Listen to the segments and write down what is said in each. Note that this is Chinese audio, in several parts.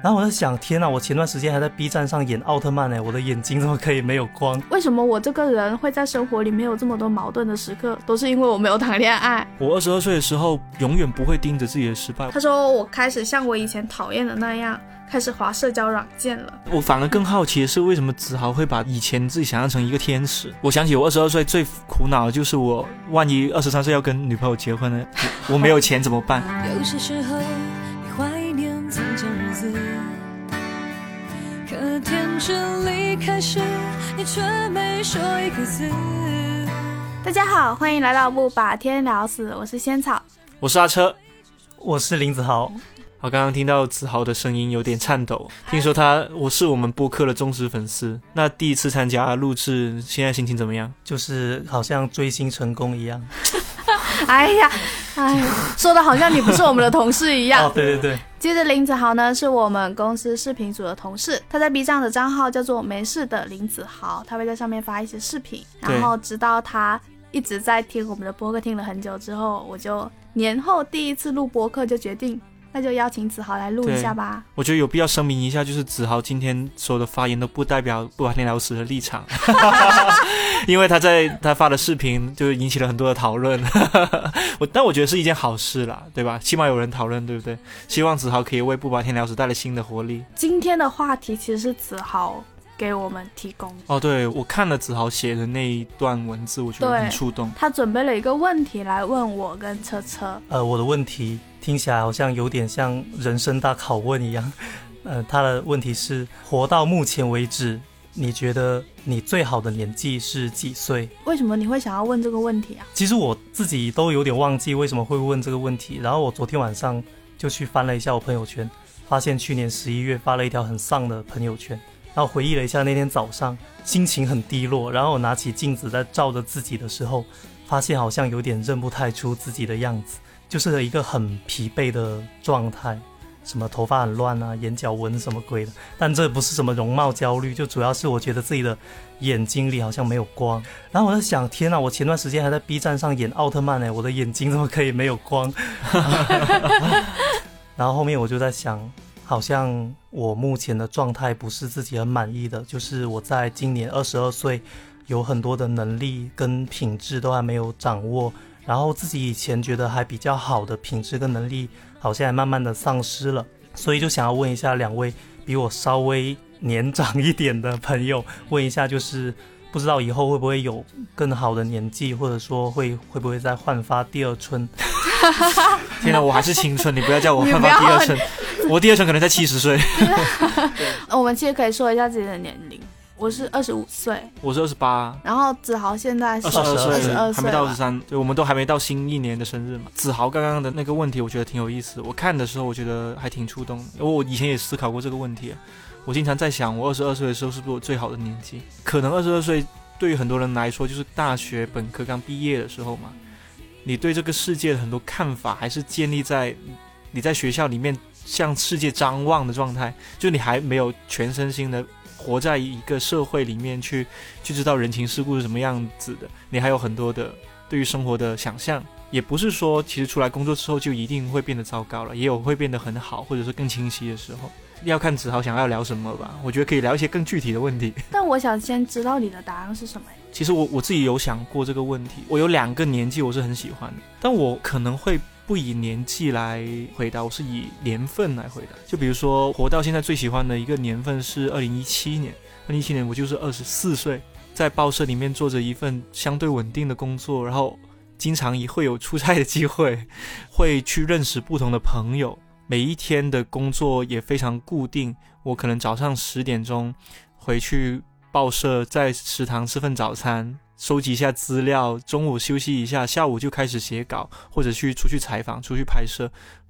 然后我在想，天呐，我前段时间还在 B 站上演奥特曼呢，我的眼睛怎么可以没有光？为什么我这个人会在生活里面有这么多矛盾的时刻？都是因为我没有谈恋爱。我二十二岁的时候，永远不会盯着自己的失败。他说我开始像我以前讨厌的那样，开始滑社交软件了。我反而更好奇的是，为什么子豪会把以前自己想象成一个天使？我想起我二十二岁最苦恼的就是我，万一二十三岁要跟女朋友结婚呢，我没有钱怎么办？有些时候，离开时，你却没说一个字。大家好，欢迎来到不把天聊死，我是仙草，我是阿车，我是林子豪。好，刚刚听到子豪的声音有点颤抖，听说他我是我们播客的忠实粉丝。那第一次参加录制，现在心情怎么样？就是好像追星成功一样。哎呀，哎，说的好像你不是我们的同事一样。哦，对对对。接着林子豪呢，是我们公司视频组的同事，他在 B 站的账号叫做“没事的林子豪”，他会在上面发一些视频。然后直到他一直在听我们的播客，听了很久之后，我就年后第一次录播客就决定。那就邀请子豪来录一下吧。我觉得有必要声明一下，就是子豪今天所有的发言都不代表不把天聊死的立场，因为他在他发的视频就引起了很多的讨论。我但我觉得是一件好事啦，对吧？起码有人讨论，对不对？希望子豪可以为不把天聊死带来新的活力。今天的话题其实是子豪给我们提供。哦，对，我看了子豪写的那一段文字，我觉得很触动。他准备了一个问题来问我跟车车。呃，我的问题。听起来好像有点像人生大拷问一样，呃，他的问题是：活到目前为止，你觉得你最好的年纪是几岁？为什么你会想要问这个问题啊？其实我自己都有点忘记为什么会问这个问题。然后我昨天晚上就去翻了一下我朋友圈，发现去年十一月发了一条很丧的朋友圈，然后回忆了一下那天早上心情很低落，然后我拿起镜子在照着自己的时候，发现好像有点认不太出自己的样子。就是一个很疲惫的状态，什么头发很乱啊，眼角纹什么鬼的。但这不是什么容貌焦虑，就主要是我觉得自己的眼睛里好像没有光。然后我在想，天呐，我前段时间还在 B 站上演奥特曼呢，我的眼睛怎么可以没有光？然后后面我就在想，好像我目前的状态不是自己很满意的，就是我在今年二十二岁，有很多的能力跟品质都还没有掌握。然后自己以前觉得还比较好的品质跟能力，好像慢慢的丧失了，所以就想要问一下两位比我稍微年长一点的朋友，问一下就是不知道以后会不会有更好的年纪，或者说会会不会再焕发第二春？天哪，我还是青春，你不要叫我焕发第二春，我第二春可能在七十岁。我们其实可以说一下自己的年龄。我是二十五岁，我是二十八，然后子豪现在是二十二岁，还没到二十三，对，我们都还没到新一年的生日嘛。子豪刚刚的那个问题，我觉得挺有意思，我看的时候我觉得还挺触动，因为我以前也思考过这个问题，我经常在想，我二十二岁的时候是不是我最好的年纪？可能二十二岁对于很多人来说就是大学本科刚毕业的时候嘛，你对这个世界的很多看法还是建立在你在学校里面向世界张望的状态，就你还没有全身心的。活在一个社会里面去，去知道人情世故是什么样子的，你还有很多的对于生活的想象，也不是说其实出来工作之后就一定会变得糟糕了，也有会变得很好，或者说更清晰的时候，要看子豪想要聊什么吧。我觉得可以聊一些更具体的问题。但我想先知道你的答案是什么其实我我自己有想过这个问题，我有两个年纪我是很喜欢的，但我可能会。不以年纪来回答，我是以年份来回答。就比如说，活到现在最喜欢的一个年份是二零一七年。二零一七年我就是二十四岁，在报社里面做着一份相对稳定的工作，然后经常也会有出差的机会，会去认识不同的朋友。每一天的工作也非常固定，我可能早上十点钟回去报社，在食堂吃份早餐。收集一下资料，中午休息一下，下午就开始写稿，或者去出去采访、出去拍摄。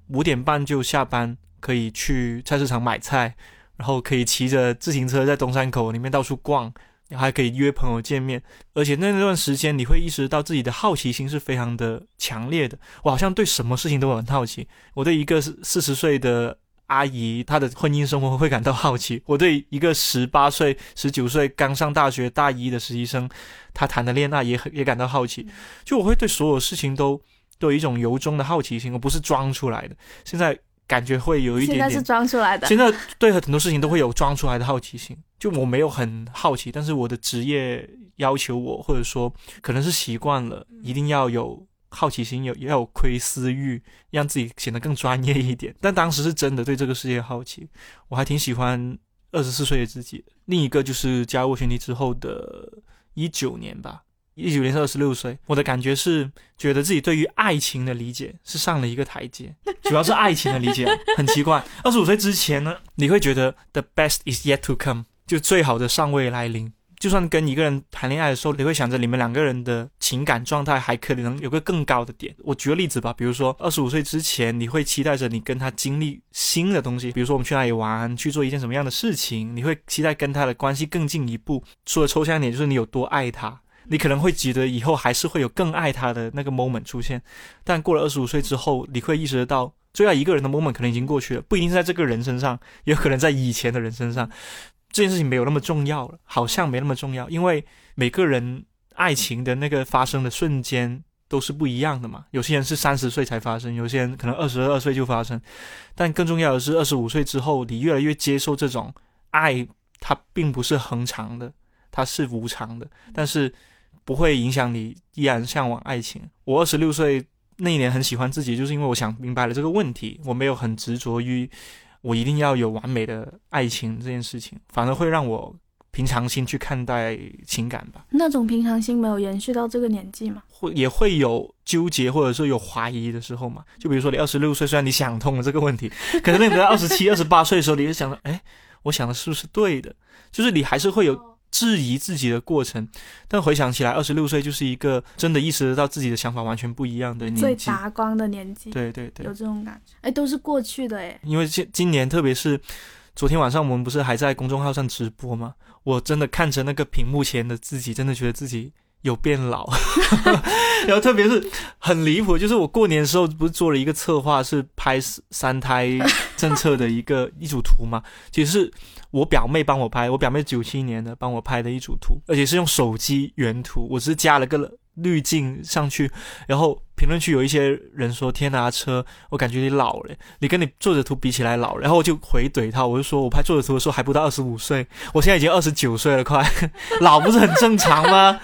五点半就下班，可以去菜市场买菜，然后可以骑着自行车在东山口里面到处逛，还可以约朋友见面。而且那段时间，你会意识到自己的好奇心是非常的强烈的。我好像对什么事情都很好奇。我对一个四十岁的。阿姨，她的婚姻生活会感到好奇。我对一个十八岁、十九岁刚上大学大一的实习生，他谈的恋爱也很也感到好奇。就我会对所有事情都都有一种由衷的好奇心，而不是装出来的。现在。感觉会有一点点。现在是装出来的。现在对很多事情都会有装出来的好奇心。就我没有很好奇，但是我的职业要求我，或者说可能是习惯了，一定要有好奇心，有也有窥私欲，让自己显得更专业一点。但当时是真的对这个世界好奇，我还挺喜欢二十四岁的自己。另一个就是加入群体之后的一九年吧。一九年是二十六岁，我的感觉是觉得自己对于爱情的理解是上了一个台阶，主要是爱情的理解 很奇怪。二十五岁之前呢，你会觉得 the best is yet to come，就最好的尚未来临。就算跟一个人谈恋爱的时候，你会想着你们两个人的情感状态还可能有个更高的点。我举个例子吧，比如说二十五岁之前，你会期待着你跟他经历新的东西，比如说我们去哪里玩，去做一件什么样的事情，你会期待跟他的关系更进一步。除了抽象一点，就是你有多爱他。你可能会觉得以后还是会有更爱他的那个 moment 出现，但过了二十五岁之后，你会意识得到，最爱一个人的 moment 可能已经过去了，不一定是在这个人身上，也有可能在以前的人身上。这件事情没有那么重要了，好像没那么重要，因为每个人爱情的那个发生的瞬间都是不一样的嘛。有些人是三十岁才发生，有些人可能二十二岁就发生，但更重要的是，二十五岁之后，你越来越接受这种爱，它并不是恒长的，它是无常的，但是。不会影响你依然向往爱情。我二十六岁那一年很喜欢自己，就是因为我想明白了这个问题。我没有很执着于我一定要有完美的爱情这件事情，反而会让我平常心去看待情感吧。那种平常心没有延续到这个年纪吗？会也会有纠结或者说有怀疑的时候嘛？就比如说你二十六岁，虽然你想通了这个问题，可是你在二十七、二十八岁的时候，你就想着，哎，我想的是不是对的？就是你还是会有。质疑自己的过程，但回想起来，二十六岁就是一个真的意识得到自己的想法完全不一样的年纪，最达光的年纪。对对对，有这种感觉。哎，都是过去的哎。因为今今年，特别是昨天晚上，我们不是还在公众号上直播吗？我真的看着那个屏幕前的自己，真的觉得自己。有变老，然后特别是很离谱，就是我过年的时候不是做了一个策划，是拍三胎政策的一个 一组图嘛？其实是我表妹帮我拍，我表妹九七年的帮我拍的一组图，而且是用手机原图，我只是加了个滤镜上去。然后评论区有一些人说：“天哪，车，我感觉你老了，你跟你作者图比起来老。”然后我就回怼他，我就说我拍作者图的时候还不到二十五岁，我现在已经二十九岁了，快 老不是很正常吗？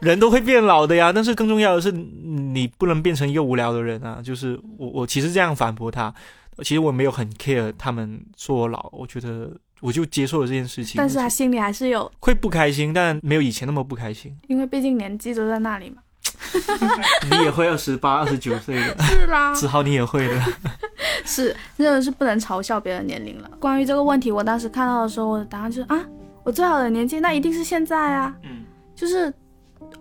人都会变老的呀，但是更重要的是，你不能变成一个无聊的人啊！就是我，我其实这样反驳他，其实我没有很 care 他们说我老，我觉得我就接受了这件事情。但是他心里还是有会不开心，但没有以前那么不开心。因为毕竟年纪都在那里嘛。你也会二十八、二十九岁的，是啦，子豪你也会的。是，真的是不能嘲笑别人年龄了。关于这个问题，我当时看到的时候，我的答案就是啊，我最好的年纪那一定是现在啊。嗯，就是。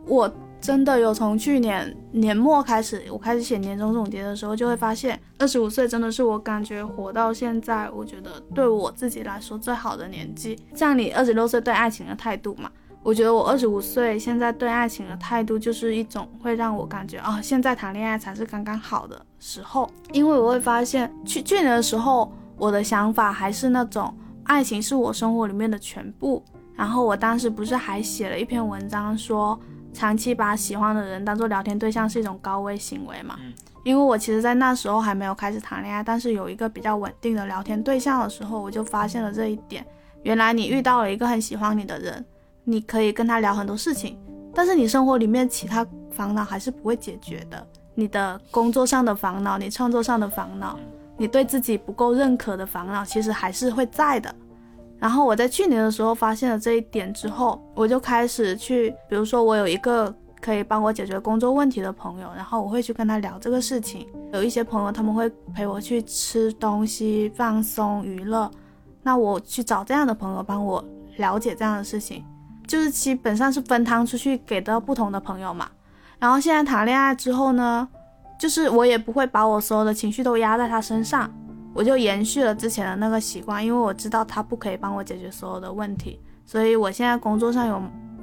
我真的有从去年年末开始，我开始写年终总结的时候，就会发现二十五岁真的是我感觉活到现在，我觉得对我自己来说最好的年纪。像你二十六岁对爱情的态度嘛，我觉得我二十五岁现在对爱情的态度就是一种会让我感觉啊，现在谈恋爱才是刚刚好的时候。因为我会发现去去年的时候，我的想法还是那种爱情是我生活里面的全部。然后我当时不是还写了一篇文章说。长期把喜欢的人当做聊天对象是一种高危行为嘛？因为我其实，在那时候还没有开始谈恋爱，但是有一个比较稳定的聊天对象的时候，我就发现了这一点。原来你遇到了一个很喜欢你的人，你可以跟他聊很多事情，但是你生活里面其他烦恼还是不会解决的。你的工作上的烦恼，你创作上的烦恼，你对自己不够认可的烦恼，其实还是会在的。然后我在去年的时候发现了这一点之后，我就开始去，比如说我有一个可以帮我解决工作问题的朋友，然后我会去跟他聊这个事情。有一些朋友他们会陪我去吃东西、放松、娱乐，那我去找这样的朋友帮我了解这样的事情，就是基本上是分摊出去给到不同的朋友嘛。然后现在谈恋爱之后呢，就是我也不会把我所有的情绪都压在他身上。我就延续了之前的那个习惯，因为我知道他不可以帮我解决所有的问题，所以我现在工作上有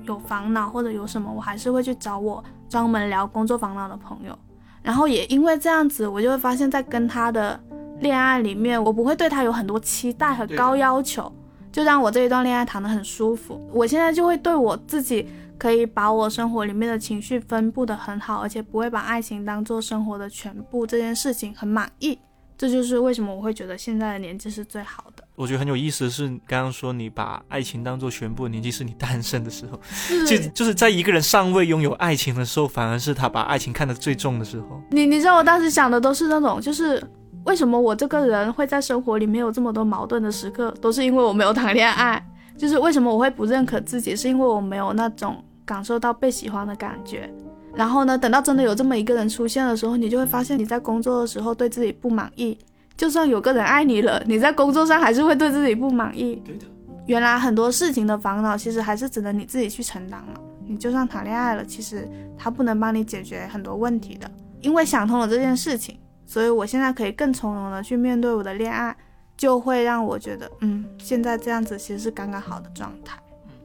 有烦恼或者有什么，我还是会去找我专门聊工作烦恼的朋友。然后也因为这样子，我就会发现，在跟他的恋爱里面，我不会对他有很多期待和高要求，就让我这一段恋爱谈得很舒服。我现在就会对我自己可以把我生活里面的情绪分布得很好，而且不会把爱情当做生活的全部这件事情很满意。这就是为什么我会觉得现在的年纪是最好的。我觉得很有意思的是，刚刚说你把爱情当做全部的年纪是你单身的时候，就就是在一个人尚未拥有爱情的时候，反而是他把爱情看得最重的时候。你你知道我当时想的都是那种，就是为什么我这个人会在生活里面有这么多矛盾的时刻，都是因为我没有谈恋爱。就是为什么我会不认可自己，是因为我没有那种感受到被喜欢的感觉。然后呢，等到真的有这么一个人出现的时候，你就会发现你在工作的时候对自己不满意。就算有个人爱你了，你在工作上还是会对自己不满意。对的，原来很多事情的烦恼其实还是只能你自己去承担了。你就算谈恋爱了，其实他不能帮你解决很多问题的。因为想通了这件事情，所以我现在可以更从容的去面对我的恋爱，就会让我觉得，嗯，现在这样子其实是刚刚好的状态。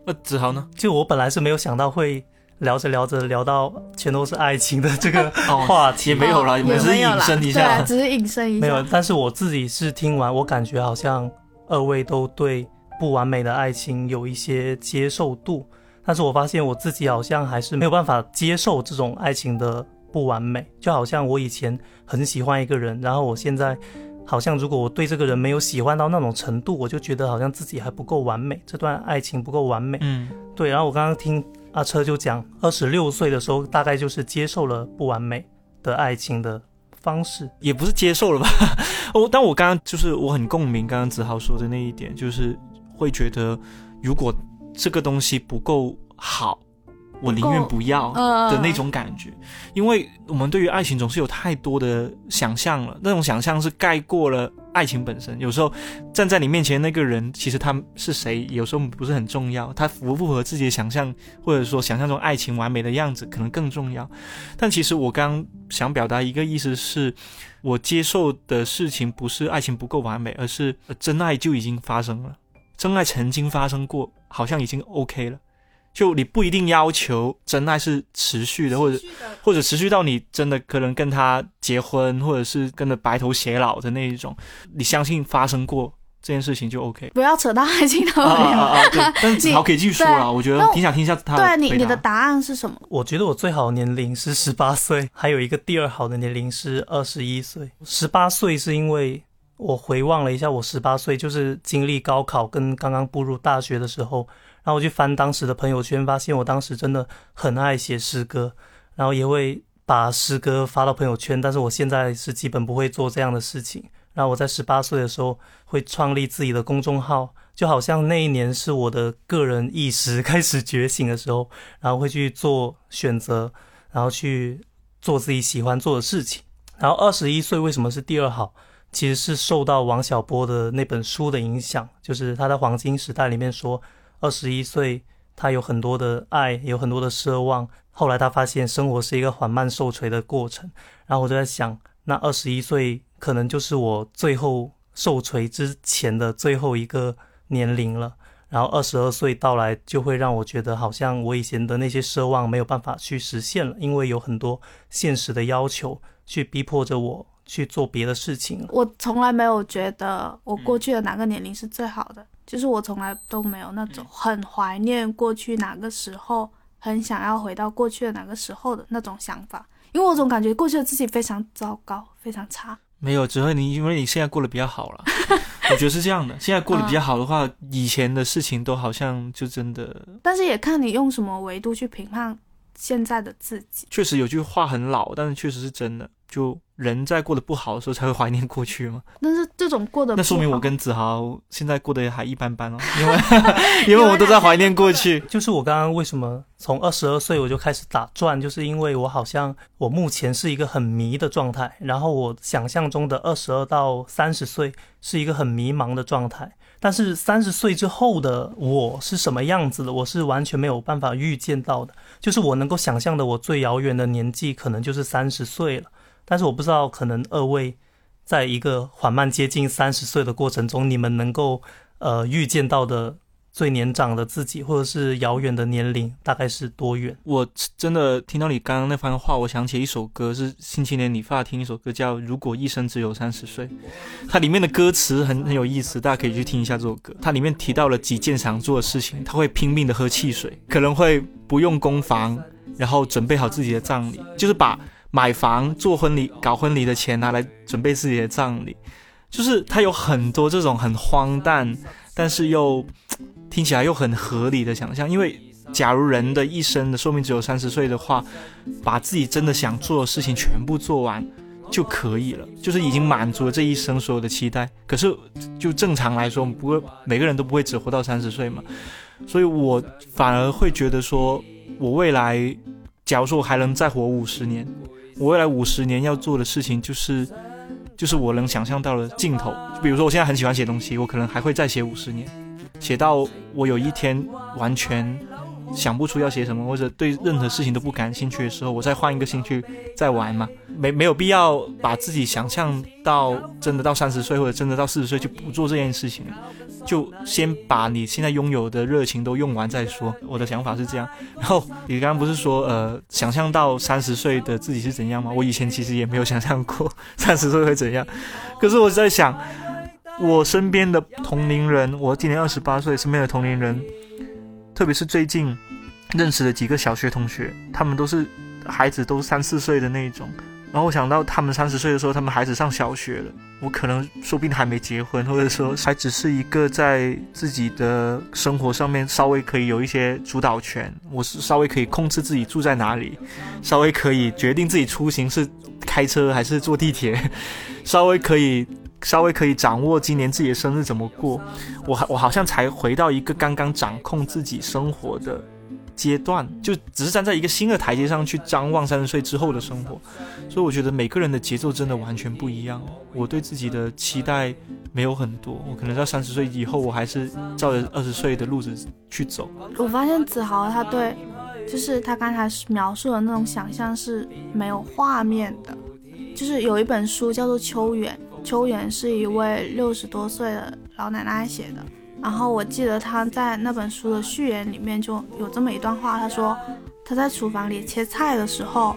那子豪呢？就我本来是没有想到会。聊着聊着聊到全都是爱情的这个 话题，也没有了，只是隐身一下，只是隐身一下。没有，但是我自己是听完，我感觉好像二位都对不完美的爱情有一些接受度，但是我发现我自己好像还是没有办法接受这种爱情的不完美。就好像我以前很喜欢一个人，然后我现在好像如果我对这个人没有喜欢到那种程度，我就觉得好像自己还不够完美，这段爱情不够完美。嗯，对。然后我刚刚听。阿车就讲，二十六岁的时候，大概就是接受了不完美的爱情的方式，也不是接受了吧？哦，但我刚刚就是我很共鸣，刚刚子豪说的那一点，就是会觉得，如果这个东西不够好。我宁愿不要的那种感觉，因为我们对于爱情总是有太多的想象了，那种想象是盖过了爱情本身。有时候站在你面前那个人，其实他是谁，有时候不是很重要，他符不符合自己的想象，或者说想象中爱情完美的样子，可能更重要。但其实我刚想表达一个意思是，我接受的事情不是爱情不够完美，而是真爱就已经发生了，真爱曾经发生过，好像已经 OK 了。就你不一定要求真爱是持续的，或者或者持续到你真的可能跟他结婚，或者是跟着白头偕老的那一种，你相信发生过这件事情就 OK。不要扯到爱情了。啊啊 对，但好可以继续说了，我觉得挺想听一下他。对，你你的答案是什么？我觉得我最好的年龄是十八岁，还有一个第二好的年龄是二十一岁。十八岁是因为我回望了一下，我十八岁就是经历高考跟刚刚步入大学的时候。然后我去翻当时的朋友圈，发现我当时真的很爱写诗歌，然后也会把诗歌发到朋友圈。但是我现在是基本不会做这样的事情。然后我在十八岁的时候会创立自己的公众号，就好像那一年是我的个人意识开始觉醒的时候，然后会去做选择，然后去做自己喜欢做的事情。然后二十一岁为什么是第二好？其实是受到王小波的那本书的影响，就是他在黄金时代里面说。二十一岁，他有很多的爱，有很多的奢望。后来他发现生活是一个缓慢受锤的过程。然后我就在想，那二十一岁可能就是我最后受锤之前的最后一个年龄了。然后二十二岁到来，就会让我觉得好像我以前的那些奢望没有办法去实现了，因为有很多现实的要求去逼迫着我去做别的事情。我从来没有觉得我过去的哪个年龄是最好的。就是我从来都没有那种很怀念过去哪个时候，很想要回到过去的哪个时候的那种想法，因为我总感觉过去的自己非常糟糕，非常差。没有，只会你因为你现在过得比较好了，我觉得是这样的。现在过得比较好的话，以前的事情都好像就真的。但是也看你用什么维度去评判现在的自己。确实有句话很老，但是确实是真的。就人在过得不好的时候才会怀念过去吗？但是这种过得那说明我跟子豪现在过得还一般般哦，因为 因为我都在怀念过去。就是我刚刚为什么从二十二岁我就开始打转，就是因为我好像我目前是一个很迷的状态，然后我想象中的二十二到三十岁是一个很迷茫的状态，但是三十岁之后的我是什么样子的，我是完全没有办法预见到的。就是我能够想象的我最遥远的年纪，可能就是三十岁了。但是我不知道，可能二位在一个缓慢接近三十岁的过程中，你们能够呃预见到的最年长的自己，或者是遥远的年龄，大概是多远？我真的听到你刚刚那番话，我想起一首歌，是星期年理发厅一首歌，叫《如果一生只有三十岁》。它里面的歌词很很有意思，大家可以去听一下这首歌。它里面提到了几件想做的事情，他会拼命的喝汽水，可能会不用攻防，然后准备好自己的葬礼，就是把。买房、做婚礼、搞婚礼的钱拿来准备自己的葬礼，就是他有很多这种很荒诞，但是又听起来又很合理的想象。因为假如人的一生的寿命只有三十岁的话，把自己真的想做的事情全部做完就可以了，就是已经满足了这一生所有的期待。可是就正常来说，不会每个人都不会只活到三十岁嘛，所以我反而会觉得说，我未来假如说我还能再活五十年。我未来五十年要做的事情就是，就是我能想象到的尽头。就比如说，我现在很喜欢写东西，我可能还会再写五十年，写到我有一天完全想不出要写什么，或者对任何事情都不感兴趣的时候，我再换一个兴趣再玩嘛。没没有必要把自己想象到真的到三十岁或者真的到四十岁就不做这件事情。就先把你现在拥有的热情都用完再说。我的想法是这样。然后你刚刚不是说，呃，想象到三十岁的自己是怎样吗？我以前其实也没有想象过三十岁会怎样。可是我在想，我身边的同龄人，我今年二十八岁，身边的同龄人，特别是最近认识的几个小学同学，他们都是孩子都三四岁的那一种。然后我想到他们三十岁的时候，他们孩子上小学了，我可能说不定还没结婚，或者说还只是一个在自己的生活上面稍微可以有一些主导权，我是稍微可以控制自己住在哪里，稍微可以决定自己出行是开车还是坐地铁，稍微可以稍微可以掌握今年自己的生日怎么过，我我好像才回到一个刚刚掌控自己生活的。阶段就只是站在一个新的台阶上去张望三十岁之后的生活，所以我觉得每个人的节奏真的完全不一样。我对自己的期待没有很多，我可能到三十岁以后，我还是照着二十岁的路子去走。我发现子豪他对，就是他刚才描述的那种想象是没有画面的，就是有一本书叫做《秋远》，秋远是一位六十多岁的老奶奶写的。然后我记得她在那本书的序言里面就有这么一段话，她说她在厨房里切菜的时候，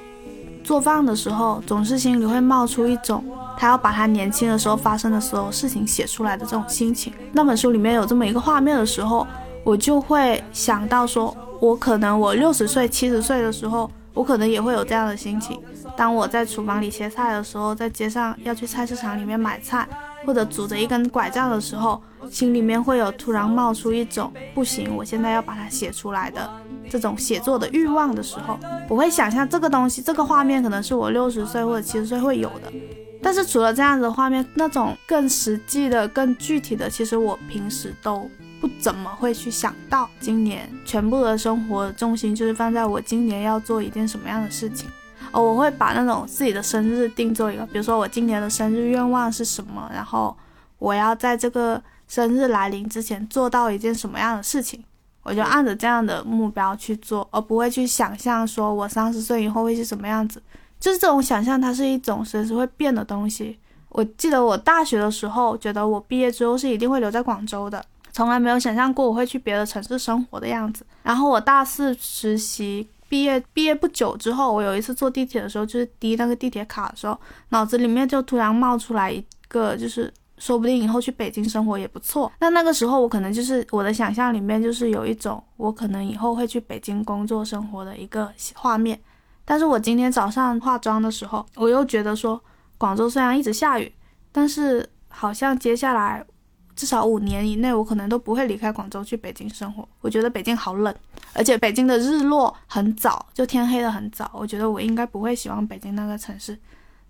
做饭的时候，总是心里会冒出一种她要把她年轻的时候发生的所有事情写出来的这种心情。那本书里面有这么一个画面的时候，我就会想到说，我可能我六十岁、七十岁的时候，我可能也会有这样的心情。当我在厨房里切菜的时候，在街上要去菜市场里面买菜。或者拄着一根拐杖的时候，心里面会有突然冒出一种不行，我现在要把它写出来的这种写作的欲望的时候，我会想象这个东西，这个画面可能是我六十岁或者七十岁会有的。但是除了这样子的画面，那种更实际的、更具体的，其实我平时都不怎么会去想到。今年全部的生活重心就是放在我今年要做一件什么样的事情。哦，我会把那种自己的生日定做一个，比如说我今年的生日愿望是什么，然后我要在这个生日来临之前做到一件什么样的事情，我就按着这样的目标去做，而不会去想象说我三十岁以后会是什么样子。就是这种想象，它是一种随时会变的东西。我记得我大学的时候，觉得我毕业之后是一定会留在广州的，从来没有想象过我会去别的城市生活的样子。然后我大四实习。毕业毕业不久之后，我有一次坐地铁的时候，就是滴那个地铁卡的时候，脑子里面就突然冒出来一个，就是说不定以后去北京生活也不错。那那个时候我可能就是我的想象里面就是有一种我可能以后会去北京工作生活的一个画面。但是我今天早上化妆的时候，我又觉得说，广州虽然一直下雨，但是好像接下来。至少五年以内，我可能都不会离开广州去北京生活。我觉得北京好冷，而且北京的日落很早，就天黑的很早。我觉得我应该不会喜欢北京那个城市，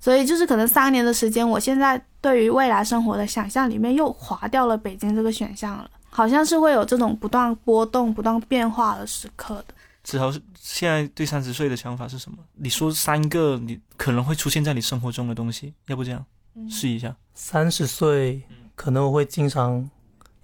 所以就是可能三年的时间，我现在对于未来生活的想象里面又划掉了北京这个选项了。好像是会有这种不断波动、不断变化的时刻的。子豪现在对三十岁的想法是什么？你说三个你可能会出现在你生活中的东西，要不这样试一下？三十岁。可能我会经常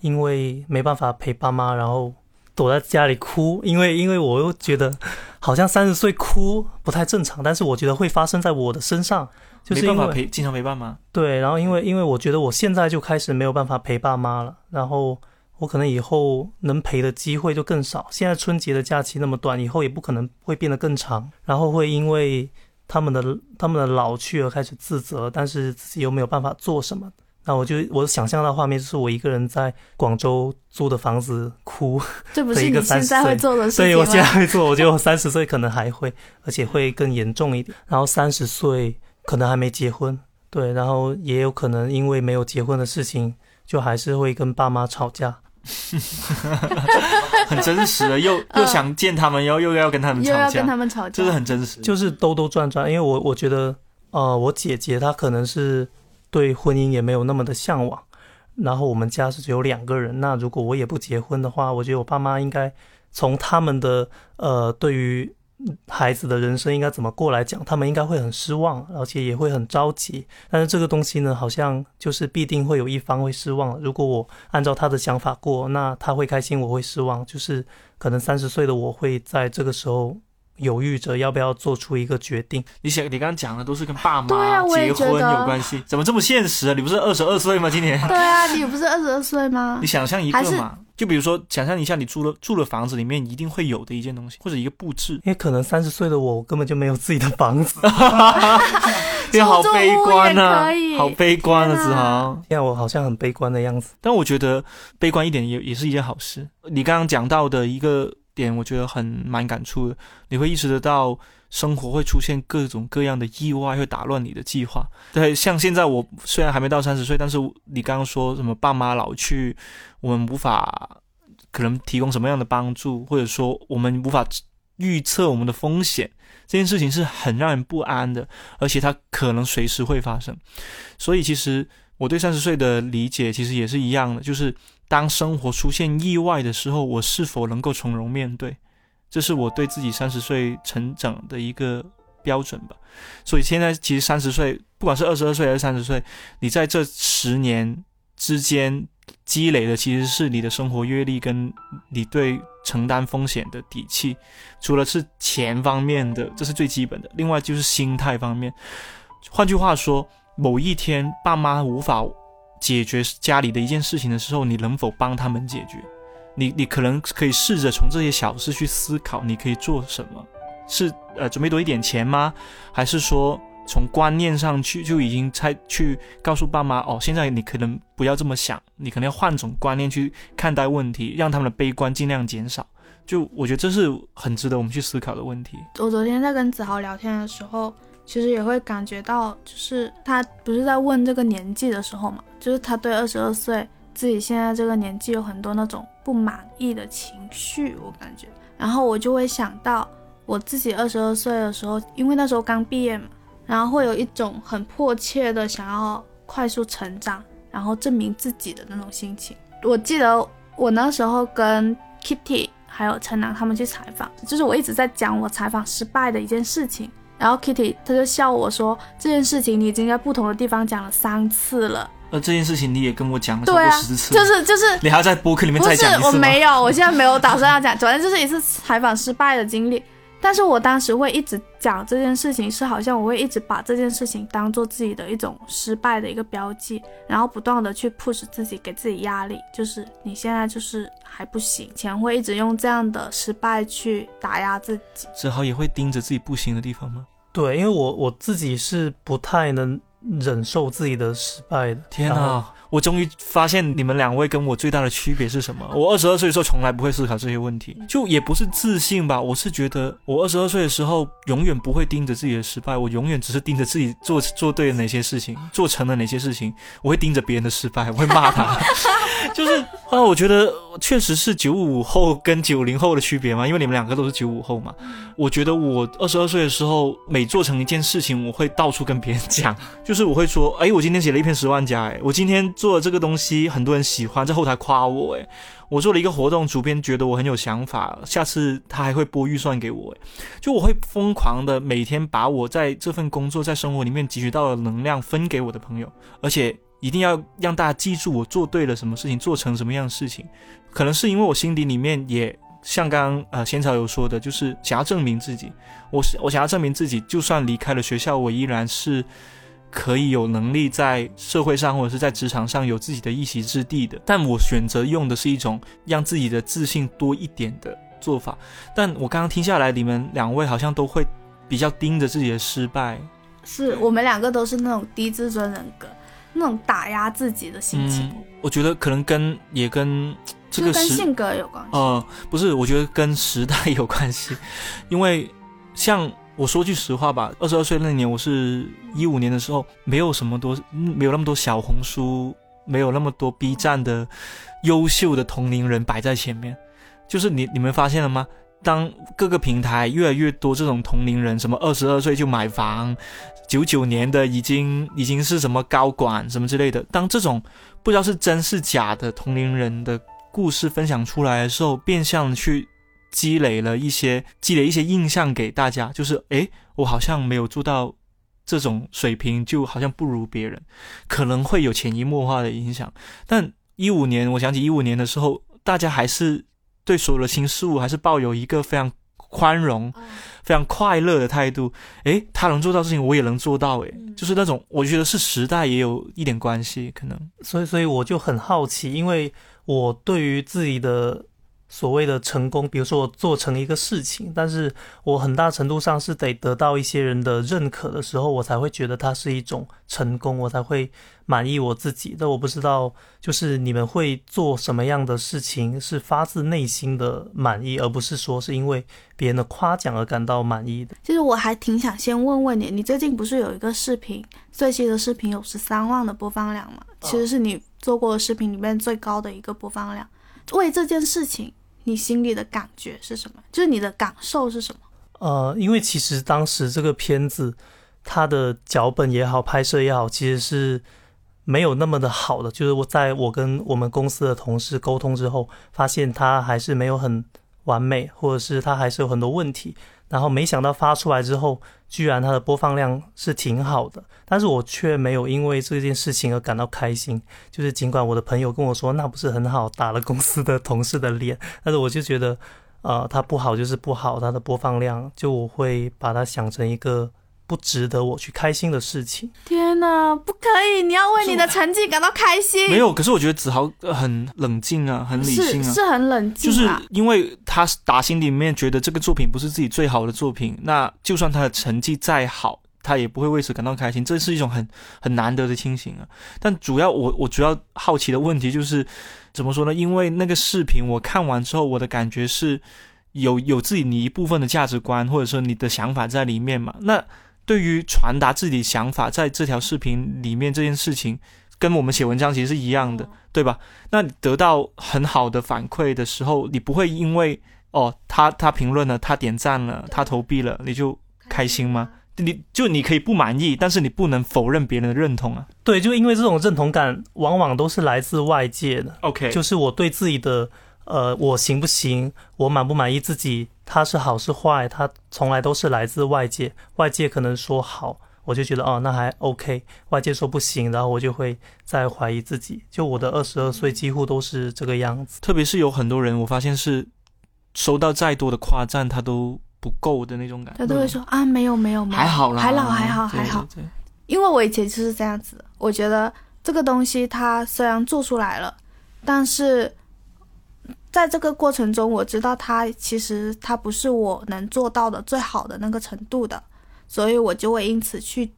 因为没办法陪爸妈，然后躲在家里哭，因为因为我又觉得好像三十岁哭不太正常，但是我觉得会发生在我的身上，就是因为陪经常陪爸妈。对，然后因为因为我觉得我现在就开始没有办法陪爸妈了，然后我可能以后能陪的机会就更少。现在春节的假期那么短，以后也不可能会变得更长，然后会因为他们的他们的老去而开始自责，但是自己又没有办法做什么。那我就我想象到画面就是我一个人在广州租的房子哭，这不是你现在会做的事情对我现在会做，我觉得我三十岁可能还会，而且会更严重一点。然后三十岁可能还没结婚，对，然后也有可能因为没有结婚的事情，就还是会跟爸妈吵架。很真实的，又又想见他们，又又要跟他们吵架，跟他们吵架，这是很真实，就是兜兜转转。因为我我觉得，呃，我姐姐她可能是对婚姻也没有那么的向往，然后我们家是只有两个人，那如果我也不结婚的话，我觉得我爸妈应该从他们的呃对于。孩子的人生应该怎么过来讲？他们应该会很失望，而且也会很着急。但是这个东西呢，好像就是必定会有一方会失望。如果我按照他的想法过，那他会开心，我会失望。就是可能三十岁的我会在这个时候犹豫着要不要做出一个决定。你想，你刚刚讲的都是跟爸妈结婚有关系，怎么这么现实啊？你不是二十二岁吗？今年？对啊，你不是二十二岁吗？你想象一个嘛。就比如说，想象一下，你住了住了房子里面一定会有的一件东西，或者一个布置。因为可能三十岁的我我根本就没有自己的房子，你好悲观啊，好悲观啊，子豪。现在我好像很悲观的样子，但我觉得悲观一点也也是一件好事。你刚刚讲到的一个点，我觉得很蛮感触的，你会意识得到。生活会出现各种各样的意外，会打乱你的计划。对，像现在我虽然还没到三十岁，但是你刚刚说什么爸妈老去，我们无法可能提供什么样的帮助，或者说我们无法预测我们的风险，这件事情是很让人不安的，而且它可能随时会发生。所以，其实我对三十岁的理解其实也是一样的，就是当生活出现意外的时候，我是否能够从容面对。这是我对自己三十岁成长的一个标准吧，所以现在其实三十岁，不管是二十二岁还是三十岁，你在这十年之间积累的其实是你的生活阅历跟你对承担风险的底气。除了是钱方面的，这是最基本的，另外就是心态方面。换句话说，某一天爸妈无法解决家里的一件事情的时候，你能否帮他们解决？你你可能可以试着从这些小事去思考，你可以做什么？是呃准备多一点钱吗？还是说从观念上去就已经猜去告诉爸妈哦，现在你可能不要这么想，你可能要换种观念去看待问题，让他们的悲观尽量减少。就我觉得这是很值得我们去思考的问题。我昨天在跟子豪聊天的时候，其实也会感觉到，就是他不是在问这个年纪的时候嘛，就是他对二十二岁。自己现在这个年纪有很多那种不满意的情绪，我感觉，然后我就会想到我自己二十二岁的时候，因为那时候刚毕业嘛，然后会有一种很迫切的想要快速成长，然后证明自己的那种心情。我记得我那时候跟 Kitty 还有陈楠他们去采访，就是我一直在讲我采访失败的一件事情，然后 Kitty 他就笑我说这件事情你已经在不同的地方讲了三次了。呃，这件事情你也跟我讲了超过十次，就是就是，你还要在播客里面再讲一次我没有，我现在没有打算要讲，反正就是一次采访失败的经历。但是我当时会一直讲这件事情，是好像我会一直把这件事情当做自己的一种失败的一个标记，然后不断的去 push 自己，给自己压力，就是你现在就是还不行，前会一直用这样的失败去打压自己。子豪也会盯着自己不行的地方吗？对，因为我我自己是不太能。忍受自己的失败的天哪！我终于发现你们两位跟我最大的区别是什么。我二十二岁的时候从来不会思考这些问题，就也不是自信吧。我是觉得我二十二岁的时候永远不会盯着自己的失败，我永远只是盯着自己做做对了哪些事情，做成了哪些事情。我会盯着别人的失败，我会骂他。就是后来我觉得确实是九五后跟九零后的区别嘛，因为你们两个都是九五后嘛。我觉得我二十二岁的时候每做成一件事情，我会到处跟别人讲，就是我会说，哎，我今天写了一篇十万加，哎，我今天做了这个东西很多人喜欢，在后台夸我，哎，我做了一个活动，主编觉得我很有想法，下次他还会拨预算给我，哎，就我会疯狂的每天把我在这份工作在生活里面汲取到的能量分给我的朋友，而且。一定要让大家记住我做对了什么事情，做成什么样的事情。可能是因为我心底里面也像刚呃仙草有说的，就是想要证明自己。我是我想要证明自己，就算离开了学校，我依然是可以有能力在社会上或者是在职场上有自己的一席之地的。但我选择用的是一种让自己的自信多一点的做法。但我刚刚听下来，你们两位好像都会比较盯着自己的失败。是我们两个都是那种低自尊人格。那种打压自己的心情。我觉得可能跟也跟这个跟性格有关系。呃，不是，我觉得跟时代有关系，因为像我说句实话吧，二十二岁那年，我是一五年的时候，没有什么多，没有那么多小红书，没有那么多 B 站的优秀的同龄人摆在前面，就是你你们发现了吗？当各个平台越来越多这种同龄人，什么二十二岁就买房，九九年的已经已经是什么高管什么之类的，当这种不知道是真是假的同龄人的故事分享出来的时候，变相去积累了一些积累一些印象给大家，就是诶，我好像没有做到这种水平，就好像不如别人，可能会有潜移默化的影响。但一五年，我想起一五年的时候，大家还是。对所有的新事物还是抱有一个非常宽容、非常快乐的态度。诶，他能做到事情，我也能做到。诶，就是那种，我觉得是时代也有一点关系，可能。所以，所以我就很好奇，因为我对于自己的。所谓的成功，比如说我做成一个事情，但是我很大程度上是得得到一些人的认可的时候，我才会觉得它是一种成功，我才会满意我自己。但我不知道，就是你们会做什么样的事情是发自内心的满意，而不是说是因为别人的夸奖而感到满意的。其实我还挺想先问问你，你最近不是有一个视频，最新的视频有十三万的播放量吗？其实是你做过的视频里面最高的一个播放量。为这件事情。你心里的感觉是什么？就是你的感受是什么？呃，因为其实当时这个片子，它的脚本也好，拍摄也好，其实是没有那么的好的。就是我在我跟我们公司的同事沟通之后，发现它还是没有很完美，或者是它还是有很多问题。然后没想到发出来之后，居然它的播放量是挺好的，但是我却没有因为这件事情而感到开心。就是尽管我的朋友跟我说那不是很好，打了公司的同事的脸，但是我就觉得，呃，它不好就是不好，它的播放量就我会把它想成一个。不值得我去开心的事情。天哪，不可以！你要为你的成绩感到开心。没有，可是我觉得子豪很冷静啊，很理性啊，是很冷静。就是因为他打心里面觉得这个作品不是自己最好的作品，那就算他的成绩再好，他也不会为此感到开心。这是一种很很难得的清醒啊。但主要我我主要好奇的问题就是，怎么说呢？因为那个视频我看完之后，我的感觉是有有自己你一部分的价值观，或者说你的想法在里面嘛？那对于传达自己想法，在这条视频里面这件事情，跟我们写文章其实是一样的，对吧？那得到很好的反馈的时候，你不会因为哦，他他评论了，他点赞了，他投币了，你就开心吗？你就你可以不满意，但是你不能否认别人的认同啊。对，就因为这种认同感，往往都是来自外界的。OK，就是我对自己的。呃，我行不行？我满不满意自己？他是好是坏？他从来都是来自外界。外界可能说好，我就觉得哦，那还 OK。外界说不行，然后我就会再怀疑自己。就我的二十二岁，几乎都是这个样子。特别是有很多人，我发现是收到再多的夸赞，他都不够的那种感觉。他都会说啊，没有没有没有，还好啦，还好还好还好。因为我以前就是这样子，我觉得这个东西它虽然做出来了，但是。在这个过程中，我知道它其实它不是我能做到的最好的那个程度的，所以我就会因此去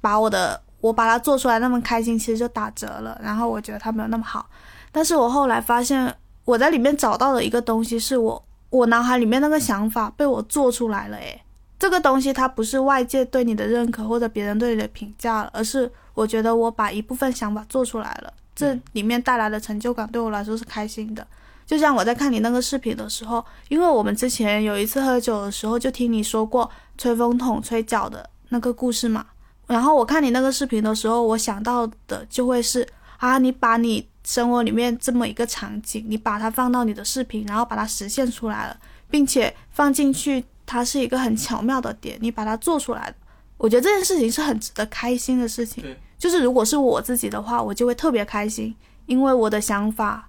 把我的我把它做出来那么开心，其实就打折了。然后我觉得它没有那么好，但是我后来发现我在里面找到的一个东西，是我我脑海里面那个想法被我做出来了。诶，这个东西它不是外界对你的认可或者别人对你的评价，而是我觉得我把一部分想法做出来了。这里面带来的成就感对我来说是开心的，就像我在看你那个视频的时候，因为我们之前有一次喝酒的时候就听你说过吹风筒吹脚的那个故事嘛，然后我看你那个视频的时候，我想到的就会是啊，你把你生活里面这么一个场景，你把它放到你的视频，然后把它实现出来了，并且放进去，它是一个很巧妙的点，你把它做出来我觉得这件事情是很值得开心的事情。就是如果是我自己的话，我就会特别开心，因为我的想法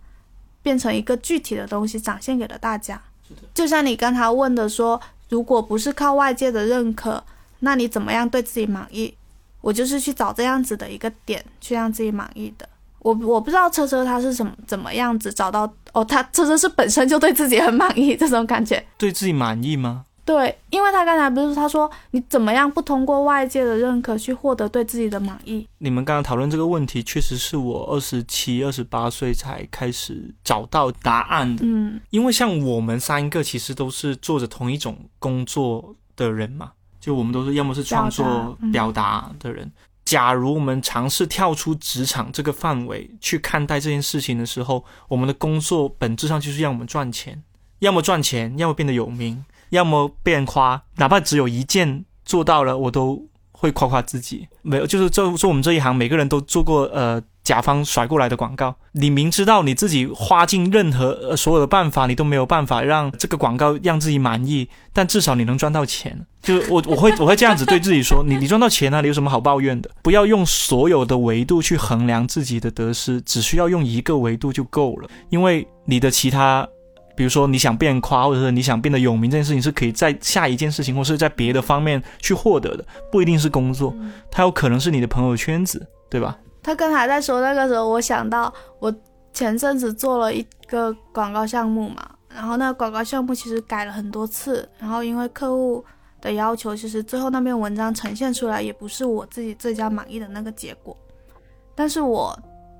变成一个具体的东西展现给了大家。就像你刚才问的说，如果不是靠外界的认可，那你怎么样对自己满意？我就是去找这样子的一个点去让自己满意的。我我不知道车车他是怎么怎么样子找到哦，他车车是本身就对自己很满意这种感觉，对自己满意吗？对，因为他刚才不是他说你怎么样不通过外界的认可去获得对自己的满意？你们刚刚讨论这个问题，确实是我二十七、二十八岁才开始找到答案的。嗯，因为像我们三个其实都是做着同一种工作的人嘛，就我们都是要么是创作表达的人。假如我们尝试跳出职场这个范围去看待这件事情的时候，我们的工作本质上就是让我们赚钱，要么赚钱，要么变得有名，要么被人夸。哪怕只有一件做到了，我都会夸夸自己。没有，就是做做我们这一行，每个人都做过呃。甲方甩过来的广告，你明知道你自己花尽任何呃所有的办法，你都没有办法让这个广告让自己满意，但至少你能赚到钱。就我我会我会这样子对自己说：你你赚到钱啊，你有什么好抱怨的？不要用所有的维度去衡量自己的得失，只需要用一个维度就够了。因为你的其他，比如说你想变夸，或者是你想变得有名，这件事情是可以在下一件事情，或是在别的方面去获得的，不一定是工作，它有可能是你的朋友圈子，对吧？他刚才在说那个时候，我想到我前阵子做了一个广告项目嘛，然后那个广告项目其实改了很多次，然后因为客户的要求，其实最后那篇文章呈现出来也不是我自己最佳满意的那个结果。但是我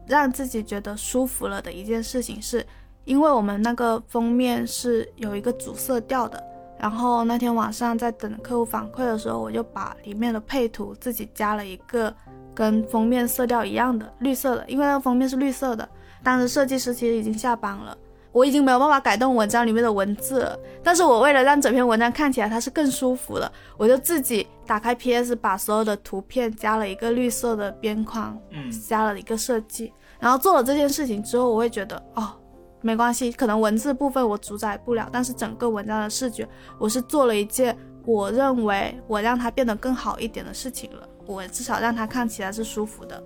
让自己觉得舒服了的一件事情，是因为我们那个封面是有一个主色调的，然后那天晚上在等客户反馈的时候，我就把里面的配图自己加了一个。跟封面色调一样的绿色的，因为那个封面是绿色的。当时设计师其实已经下班了，我已经没有办法改动文章里面的文字了。但是我为了让整篇文章看起来它是更舒服的，我就自己打开 PS，把所有的图片加了一个绿色的边框，嗯，加了一个设计。然后做了这件事情之后，我会觉得哦，没关系，可能文字部分我主宰不了，但是整个文章的视觉，我是做了一件我认为我让它变得更好一点的事情了。我至少让它看起来是舒服的，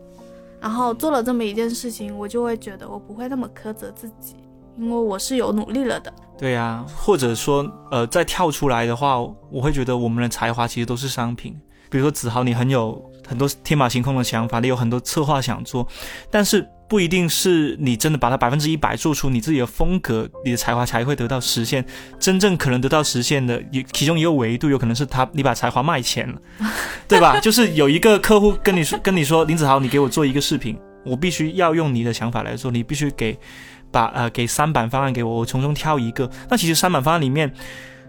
然后做了这么一件事情，我就会觉得我不会那么苛责自己，因为我是有努力了的。对呀，或者说，呃，再跳出来的话，我会觉得我们的才华其实都是商品。比如说子豪，你很有很多天马行空的想法，你有很多策划想做，但是。不一定是你真的把它百分之一百做出你自己的风格，你的才华才会得到实现。真正可能得到实现的，有其中一个维度，有可能是他你把才华卖钱了，对吧？就是有一个客户跟你说，跟你说林子豪，你给我做一个视频，我必须要用你的想法来做，你必须给把呃给三版方案给我，我从中挑一个。那其实三版方案里面，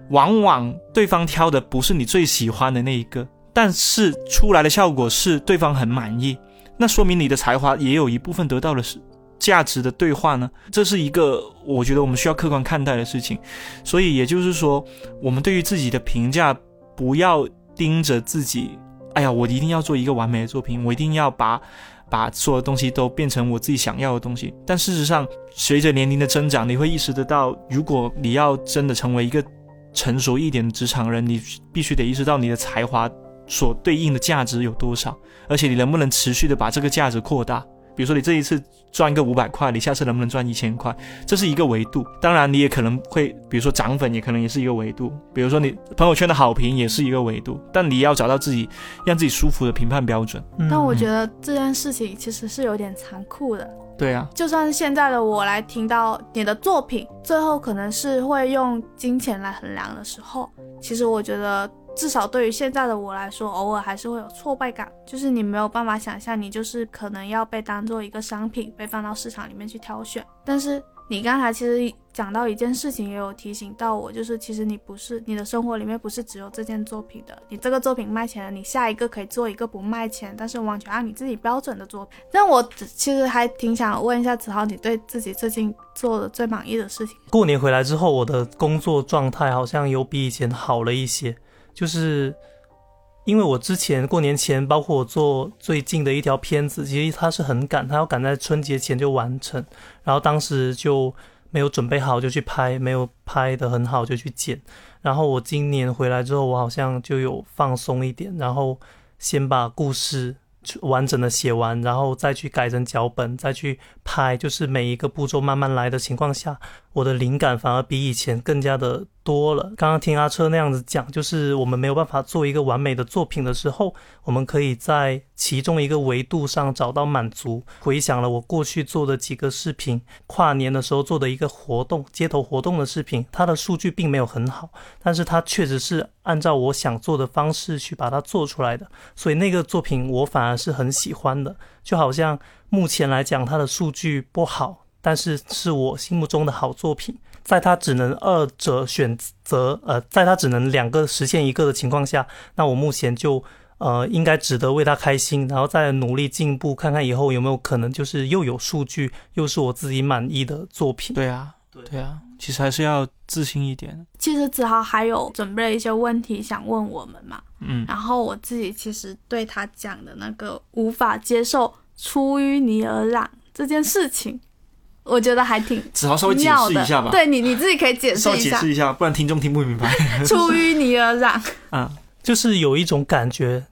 往往对方挑的不是你最喜欢的那一个，但是出来的效果是对方很满意。那说明你的才华也有一部分得到了是价值的兑换呢，这是一个我觉得我们需要客观看待的事情。所以也就是说，我们对于自己的评价不要盯着自己，哎呀，我一定要做一个完美的作品，我一定要把把所有东西都变成我自己想要的东西。但事实上，随着年龄的增长，你会意识得到，如果你要真的成为一个成熟一点的职场人，你必须得意识到你的才华。所对应的价值有多少？而且你能不能持续的把这个价值扩大？比如说你这一次赚个五百块，你下次能不能赚一千块？这是一个维度。当然，你也可能会，比如说涨粉，也可能也是一个维度。比如说你朋友圈的好评也是一个维度。但你要找到自己让自己舒服的评判标准。但我觉得这件事情其实是有点残酷的。对啊，就算现在的我来听到你的作品，最后可能是会用金钱来衡量的时候，其实我觉得。至少对于现在的我来说，偶尔还是会有挫败感，就是你没有办法想象，你就是可能要被当做一个商品被放到市场里面去挑选。但是你刚才其实讲到一件事情，也有提醒到我，就是其实你不是你的生活里面不是只有这件作品的，你这个作品卖钱了，你下一个可以做一个不卖钱，但是完全按你自己标准的作品。但我其实还挺想问一下子豪，你对自己最近做的最满意的事情？过年回来之后，我的工作状态好像有比以前好了一些。就是因为我之前过年前，包括我做最近的一条片子，其实它是很赶，它要赶在春节前就完成，然后当时就没有准备好就去拍，没有拍的很好就去剪，然后我今年回来之后，我好像就有放松一点，然后先把故事完整的写完，然后再去改成脚本，再去拍，就是每一个步骤慢慢来的情况下，我的灵感反而比以前更加的多了。刚刚听阿车那样子讲，就是我们没有办法做一个完美的作品的时候，我们可以在其中一个维度上找到满足。回想了我过去做的几个视频，跨年的时候做的一个活动，街头活动的视频，它的数据并没有很好，但是它确实是按照我想做的方式去把它做出来的，所以那个作品我反而是很喜欢的。就好像目前来讲，它的数据不好，但是是我心目中的好作品。在它只能二者选择，呃，在它只能两个实现一个的情况下，那我目前就。呃，应该值得为他开心，然后再努力进步，看看以后有没有可能，就是又有数据，又是我自己满意的作品。对啊，对啊，其实还是要自信一点。其实子豪还有准备了一些问题想问我们嘛，嗯，然后我自己其实对他讲的那个无法接受出淤泥而染这件事情，我觉得还挺子豪稍微解释一下吧。对你你自己可以解释一下，解释一下，不然听众听不明白。出淤泥而染，啊，就是有一种感觉。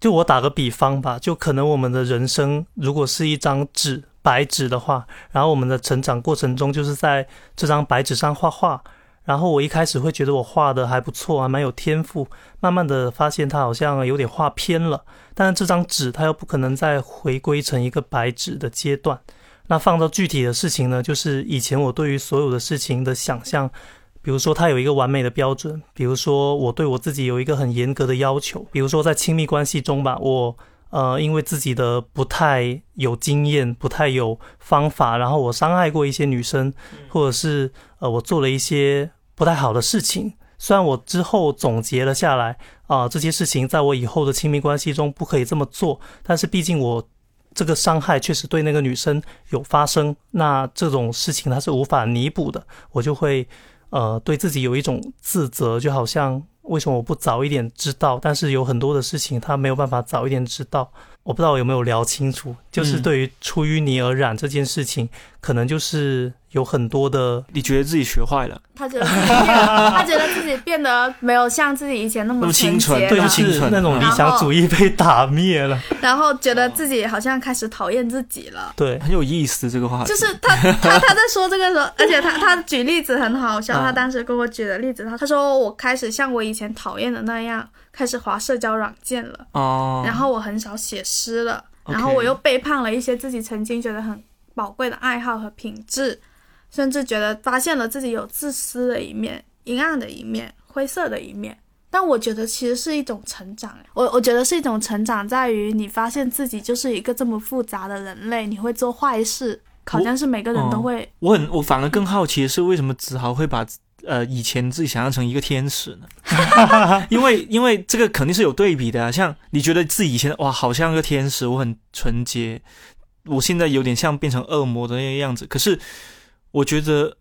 就我打个比方吧，就可能我们的人生如果是一张纸，白纸的话，然后我们的成长过程中就是在这张白纸上画画，然后我一开始会觉得我画的还不错还，蛮有天赋，慢慢的发现它好像有点画偏了，但是这张纸它又不可能再回归成一个白纸的阶段，那放到具体的事情呢，就是以前我对于所有的事情的想象。比如说，他有一个完美的标准。比如说，我对我自己有一个很严格的要求。比如说，在亲密关系中吧，我呃，因为自己的不太有经验、不太有方法，然后我伤害过一些女生，或者是呃，我做了一些不太好的事情。虽然我之后总结了下来啊，这些事情在我以后的亲密关系中不可以这么做，但是毕竟我这个伤害确实对那个女生有发生，那这种事情它是无法弥补的，我就会。呃，对自己有一种自责，就好像为什么我不早一点知道？但是有很多的事情他没有办法早一点知道。我不知道有没有聊清楚，就是对于出淤泥而染这件事情，可能就是。有很多的，你觉得自己学坏了？他觉得 他觉得自己变得没有像自己以前那么清纯，对，清纯那种理想主义被打灭了。然后觉得自己好像开始讨厌自己了。对，很有意思这个话。就是他他他在说这个时候，而且他他举例子很好笑。他当时跟我举的例子，他他说我开始像我以前讨厌的那样，开始滑社交软件了。哦。然后我很少写诗了。然后我又背叛了一些自己曾经觉得很宝贵的爱好和品质。甚至觉得发现了自己有自私的一面、阴暗的一面、灰色的一面，但我觉得其实是一种成长。我我觉得是一种成长，在于你发现自己就是一个这么复杂的人类，你会做坏事，好像是每个人都会。我很，我反而更好奇的是，为什么子豪会把呃以前自己想象成一个天使呢？因为因为这个肯定是有对比的啊。像你觉得自己以前哇，好像个天使，我很纯洁，我现在有点像变成恶魔的那个样子，可是。我觉得，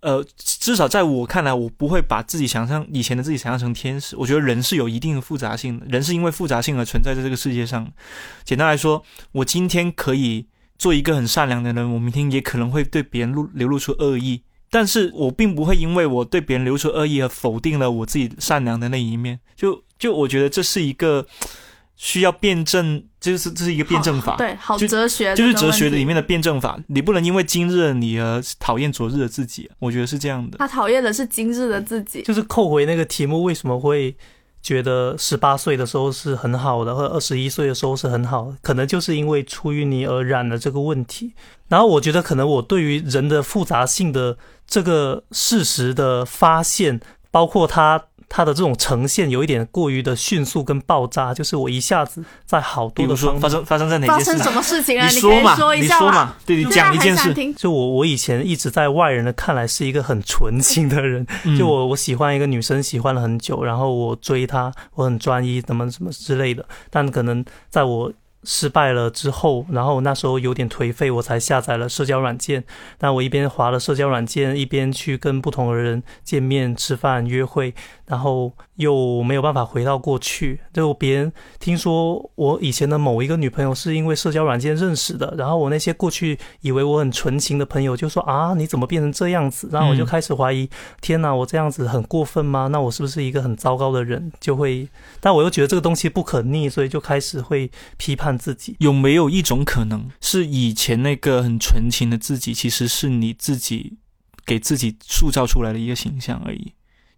呃，至少在我看来，我不会把自己想象以前的自己想象成天使。我觉得人是有一定的复杂性的，人是因为复杂性而存在在这个世界上。简单来说，我今天可以做一个很善良的人，我明天也可能会对别人露流露出恶意，但是我并不会因为我对别人流出恶意而否定了我自己善良的那一面。就就我觉得这是一个。需要辩证，就是这是一个辩证法，对，好哲学，就是哲学里面的辩证法。你不能因为今日的你而讨厌昨日的自己，我觉得是这样的。他讨厌的是今日的自己。就是扣回那个题目，为什么会觉得十八岁的时候是很好的，或者二十一岁的时候是很好？可能就是因为出于你而染的这个问题。然后我觉得，可能我对于人的复杂性的这个事实的发现，包括他。它的这种呈现有一点过于的迅速跟爆炸，就是我一下子在好多的发生发生在哪件事？发生什么事情啊？你说嘛，你说嘛，对你讲一件事。就我我以前一直在外人的看来是一个很纯情的人，就我我喜欢一个女生，喜欢了很久，然后我追她，我很专一，怎么什么之类的。但可能在我。失败了之后，然后那时候有点颓废，我才下载了社交软件。那我一边划了社交软件，一边去跟不同的人见面、吃饭、约会，然后又没有办法回到过去。就别人听说我以前的某一个女朋友是因为社交软件认识的，然后我那些过去以为我很纯情的朋友就说啊，你怎么变成这样子？然后我就开始怀疑，天哪，我这样子很过分吗？那我是不是一个很糟糕的人？就会，但我又觉得这个东西不可逆，所以就开始会批判自己。有没有一种可能是以前那个很纯情的自己，其实是你自己给自己塑造出来的一个形象而已？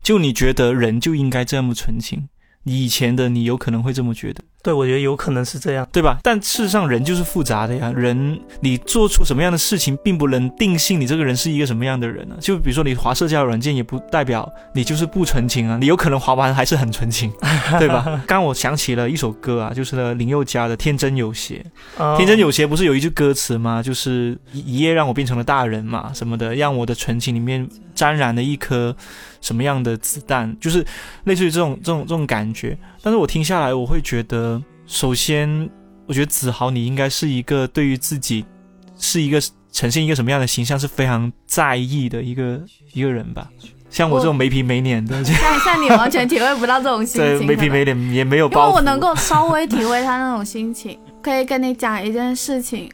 就你觉得人就应该这么纯情，以前的你有可能会这么觉得。对，我觉得有可能是这样，对吧？但事实上，人就是复杂的呀。人，你做出什么样的事情，并不能定性你这个人是一个什么样的人呢？就比如说，你划社交软件，也不代表你就是不纯情啊。你有可能划完还是很纯情，对吧？刚我想起了一首歌啊，就是林宥嘉的《天真有邪》。天真有邪不是有一句歌词吗？就是一夜让我变成了大人嘛，什么的，让我的纯情里面沾染了一颗什么样的子弹，就是类似于这种这种这种感觉。但是我听下来，我会觉得。首先，我觉得子豪你应该是一个对于自己是一个呈现一个什么样的形象是非常在意的一个一个人吧。像我这种没皮没脸的，像像你完全体会不到这种心情。对，没皮没脸也没有。因为我能够稍微体会他那种心情，可以跟你讲一件事情。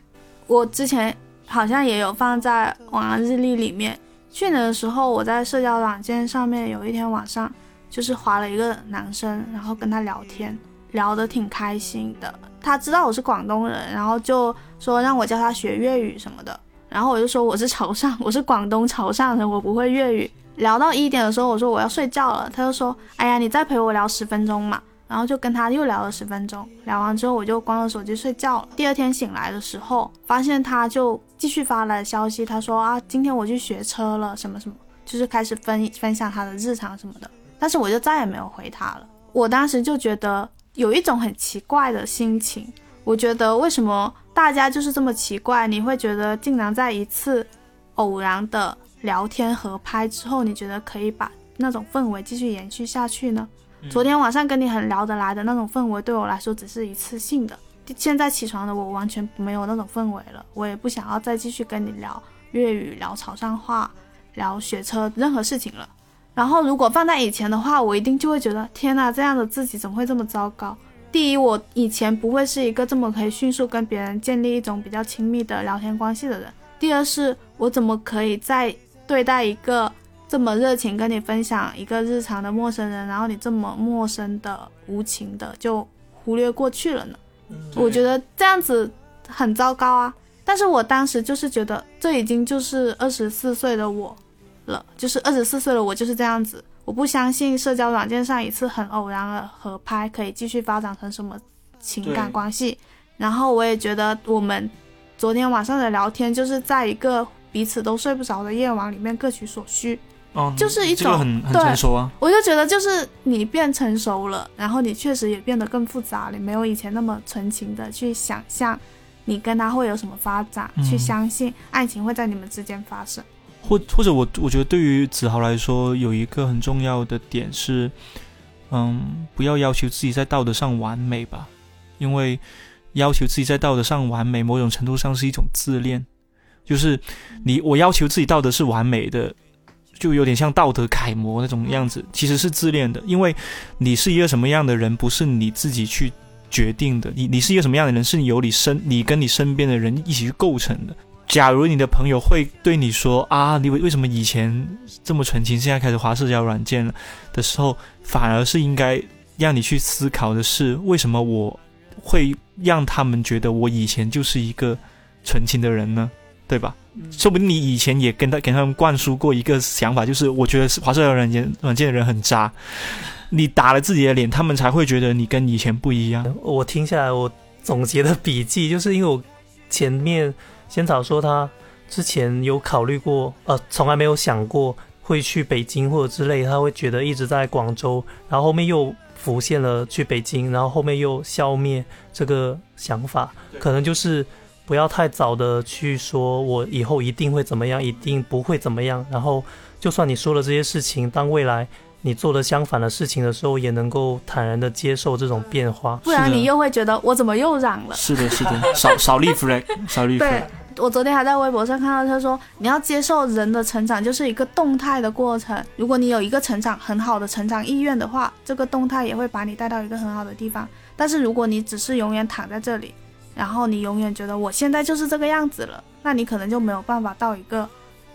我之前好像也有放在网上日历里面。去年的时候，我在社交软件上面有一天晚上，就是划了一个男生，然后跟他聊天。聊得挺开心的，他知道我是广东人，然后就说让我教他学粤语什么的，然后我就说我是潮汕，我是广东潮汕人，我不会粤语。聊到一点的时候，我说我要睡觉了，他就说，哎呀，你再陪我聊十分钟嘛，然后就跟他又聊了十分钟，聊完之后我就关了手机睡觉了。第二天醒来的时候，发现他就继续发来消息，他说啊，今天我去学车了，什么什么，就是开始分分享他的日常什么的，但是我就再也没有回他了。我当时就觉得。有一种很奇怪的心情，我觉得为什么大家就是这么奇怪？你会觉得竟然在一次偶然的聊天合拍之后，你觉得可以把那种氛围继续延续下去呢？昨天晚上跟你很聊得来的那种氛围，对我来说只是一次性的。现在起床的我完全没有那种氛围了，我也不想要再继续跟你聊粤语、聊潮汕话、聊学车任何事情了。然后，如果放在以前的话，我一定就会觉得，天呐，这样的自己怎么会这么糟糕？第一，我以前不会是一个这么可以迅速跟别人建立一种比较亲密的聊天关系的人。第二，是我怎么可以在对待一个这么热情跟你分享一个日常的陌生人，然后你这么陌生的、无情的就忽略过去了呢？我觉得这样子很糟糕啊！但是我当时就是觉得，这已经就是二十四岁的我。了，就是二十四岁了，我就是这样子。我不相信社交软件上一次很偶然的合拍可以继续发展成什么情感关系。然后我也觉得我们昨天晚上的聊天就是在一个彼此都睡不着的夜晚里面各取所需。哦，就是一种很很成熟啊。我就觉得就是你变成熟了，然后你确实也变得更复杂，你没有以前那么纯情的去想象你跟他会有什么发展，去相信爱情会在你们之间发生。或或者我我觉得对于子豪来说，有一个很重要的点是，嗯，不要要求自己在道德上完美吧，因为要求自己在道德上完美，某种程度上是一种自恋，就是你我要求自己道德是完美的，就有点像道德楷模那种样子，其实是自恋的，因为你是一个什么样的人，不是你自己去决定的，你你是一个什么样的人，是由你身你跟你身边的人一起去构成的。假如你的朋友会对你说啊，你为为什么以前这么纯情，现在开始滑社交软件了的时候，反而是应该让你去思考的是，为什么我会让他们觉得我以前就是一个纯情的人呢？对吧？说不定你以前也跟他给他们灌输过一个想法，就是我觉得滑社交软件软件的人很渣，你打了自己的脸，他们才会觉得你跟以前不一样。我听下来，我总结的笔记就是因为我前面。仙草说他之前有考虑过，呃，从来没有想过会去北京或者之类，他会觉得一直在广州，然后后面又浮现了去北京，然后后面又消灭这个想法，可能就是不要太早的去说我以后一定会怎么样，一定不会怎么样，然后就算你说了这些事情，当未来。你做了相反的事情的时候，也能够坦然的接受这种变化，不然你又会觉得我怎么又染了？是的，是的，少少立 flag，少立 flag。对，我昨天还在微博上看到他说，你要接受人的成长就是一个动态的过程。如果你有一个成长很好的成长意愿的话，这个动态也会把你带到一个很好的地方。但是如果你只是永远躺在这里，然后你永远觉得我现在就是这个样子了，那你可能就没有办法到一个。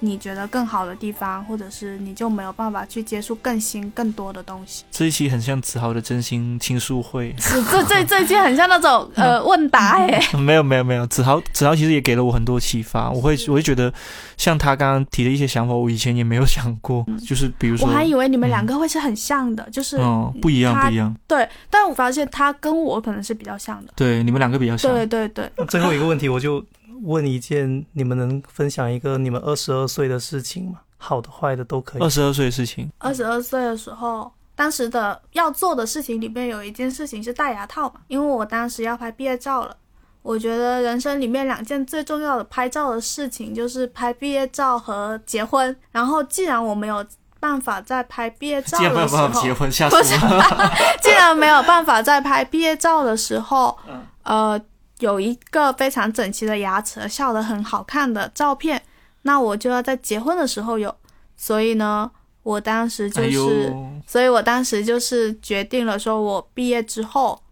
你觉得更好的地方，或者是你就没有办法去接触更新、更多的东西。这一期很像子豪的真心倾诉会，是这这这一期很像那种呃问答 哎。没有没有没有，子豪子豪其实也给了我很多启发。我会我会觉得，像他刚刚提的一些想法，我以前也没有想过。就是比如说，我还以为你们两个会是很像的，就是哦不一样不一样。对，但我发现他跟我可能是比较像的。对，你们两个比较像。对对对。最后一个问题，我就。问一件，你们能分享一个你们二十二岁的事情吗？好的、坏的都可以。二十二岁的事情。二十二岁的时候，当时的要做的事情里面有一件事情是戴牙套嘛，因为我当时要拍毕业照了。我觉得人生里面两件最重要的拍照的事情就是拍毕业照和结婚。然后既然我没有办法在拍毕业照的时候结婚，吓死我了。既然没有办法在拍毕业照的时候，呃。有一个非常整齐的牙齿，笑得很好看的照片，那我就要在结婚的时候有。所以呢，我当时就是，所以我当时就是决定了，说我毕业之后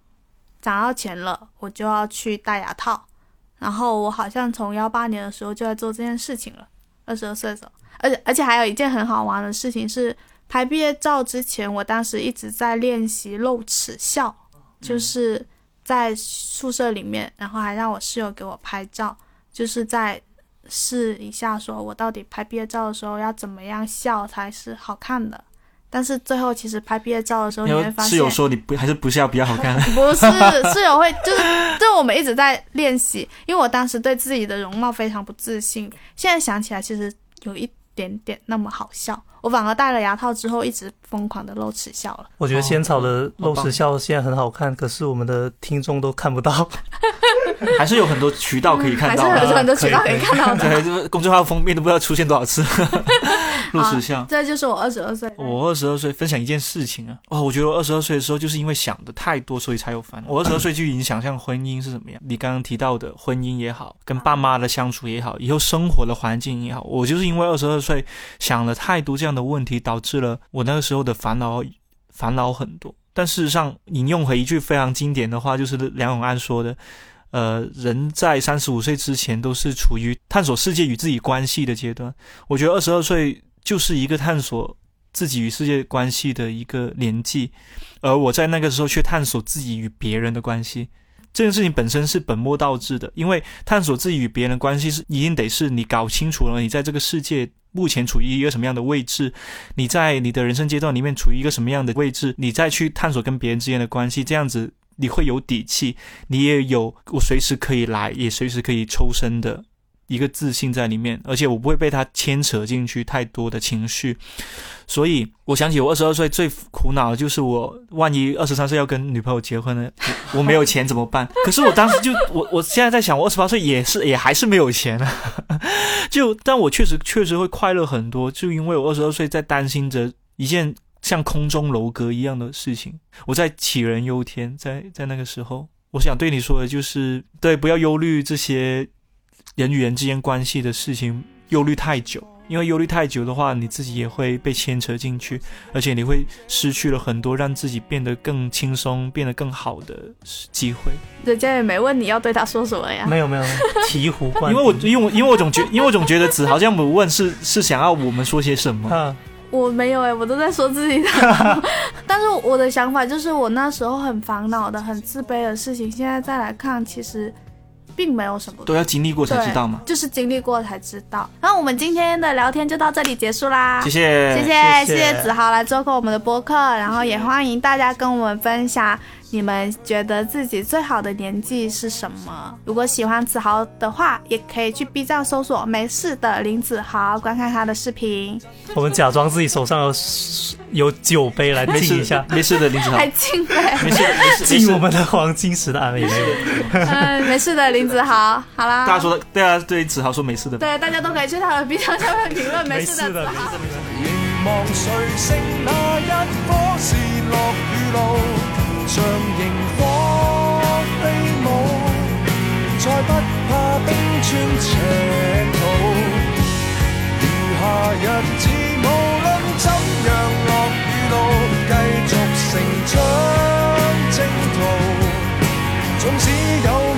攒到钱了，我就要去戴牙套。然后我好像从幺八年的时候就在做这件事情了，二十二岁的时候。而且而且还有一件很好玩的事情是，拍毕业照之前，我当时一直在练习露齿笑，就是。在宿舍里面，然后还让我室友给我拍照，就是在试一下，说我到底拍毕业照的时候要怎么样笑才是好看的。但是最后其实拍毕业照的时候，你会发现室友说你不还是不笑比较好看。不是室友会就是就我们一直在练习，因为我当时对自己的容貌非常不自信，现在想起来其实有一点点那么好笑。我反而戴了牙套之后，一直疯狂的露齿笑了。我觉得仙草的露齿笑现在很好看，可是我们的听众都看不到。还是有很多渠道可以看到，还是有很多渠道可以看到的。对，公众号封面都不知道出现多少次。露齿笑，这就是我二十二岁。我二十二岁分享一件事情啊，哦，我觉得我二十二岁的时候就是因为想的太多，所以才有烦恼。我二十二岁就已经想象婚姻是什么样。你刚刚提到的婚姻也好，跟爸妈的相处也好，以后生活的环境也好，我就是因为二十二岁想了太多这样的问题，导致了我那个时候的烦恼烦恼很多。但事实上，引用回一句非常经典的话，就是梁永安说的。呃，人在三十五岁之前都是处于探索世界与自己关系的阶段。我觉得二十二岁就是一个探索自己与世界关系的一个年纪，而我在那个时候却探索自己与别人的关系。这件事情本身是本末倒置的，因为探索自己与别人的关系是一定得是你搞清楚了你在这个世界目前处于一个什么样的位置，你在你的人生阶段里面处于一个什么样的位置，你再去探索跟别人之间的关系，这样子。你会有底气，你也有我随时可以来，也随时可以抽身的一个自信在里面，而且我不会被他牵扯进去太多的情绪。所以我想起我二十二岁最苦恼的就是我万一二十三岁要跟女朋友结婚了，我没有钱怎么办？可是我当时就我我现在在想，我二十八岁也是也还是没有钱啊。就但我确实确实会快乐很多，就因为我二十二岁在担心着一件。像空中楼阁一样的事情，我在杞人忧天，在在那个时候，我想对你说的就是，对，不要忧虑这些人与人之间关系的事情，忧虑太久，因为忧虑太久的话，你自己也会被牵扯进去，而且你会失去了很多让自己变得更轻松、变得更好的机会。人家也没问你要对他说什么呀？没有没有，醍醐灌顶。因为我因为我因为我总觉因为我总觉得子豪这样不问是 是想要我们说些什么。我没有哎，我都在说自己的。但是我的想法就是，我那时候很烦恼的、很自卑的事情，现在再来看，其实并没有什么。都要经历过才知道嘛。就是经历过才知道。那我们今天的聊天就到这里结束啦。谢谢，谢谢，谢谢子豪来做客我们的播客，然后也欢迎大家跟我们分享。你们觉得自己最好的年纪是什么？如果喜欢子豪的话，也可以去 B 站搜索“没事的林子豪”，观看他的视频。我们假装自己手上有有酒杯来敬一下，没事的林子豪，还敬杯，没事没事，敬我们的黄金时的安慰。嗯，没事的林子豪，好啦。大家说，对啊，对子豪说没事的。对，大家都可以去他的 B 站下面评论没事的子豪。像萤火飞舞，再不怕冰川、赤土。余下日子，无论怎样，落与怒，继续成长征途。纵使有。